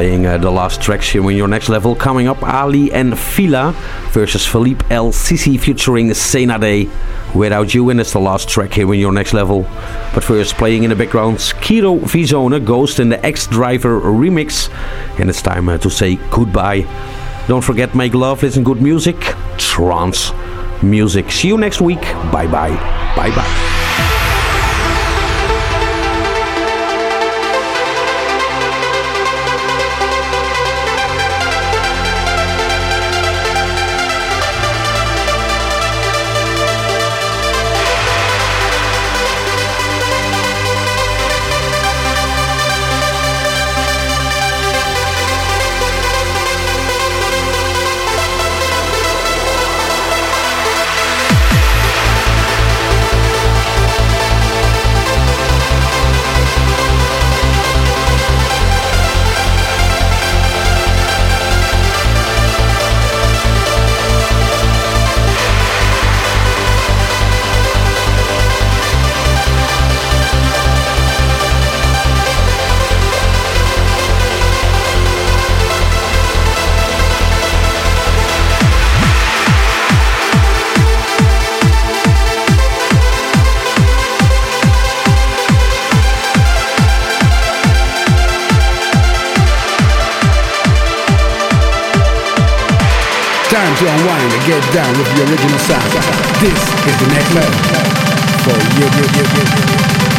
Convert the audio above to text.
playing uh, the last tracks here in your next level. Coming up, Aly and Fila versus Philippe El Sisi featuring Day. Without You, and it's the last track here in your next level. But first, playing in the background, Ciro Visone, Ghost in the Ex-Driver remix. And it's time uh, to say goodbye. Don't forget, make love, listen good music, trance music. See you next week. Bye bye. Bye bye. To unwind and get down with the original sound. This is the next level for you. you, you, you, you.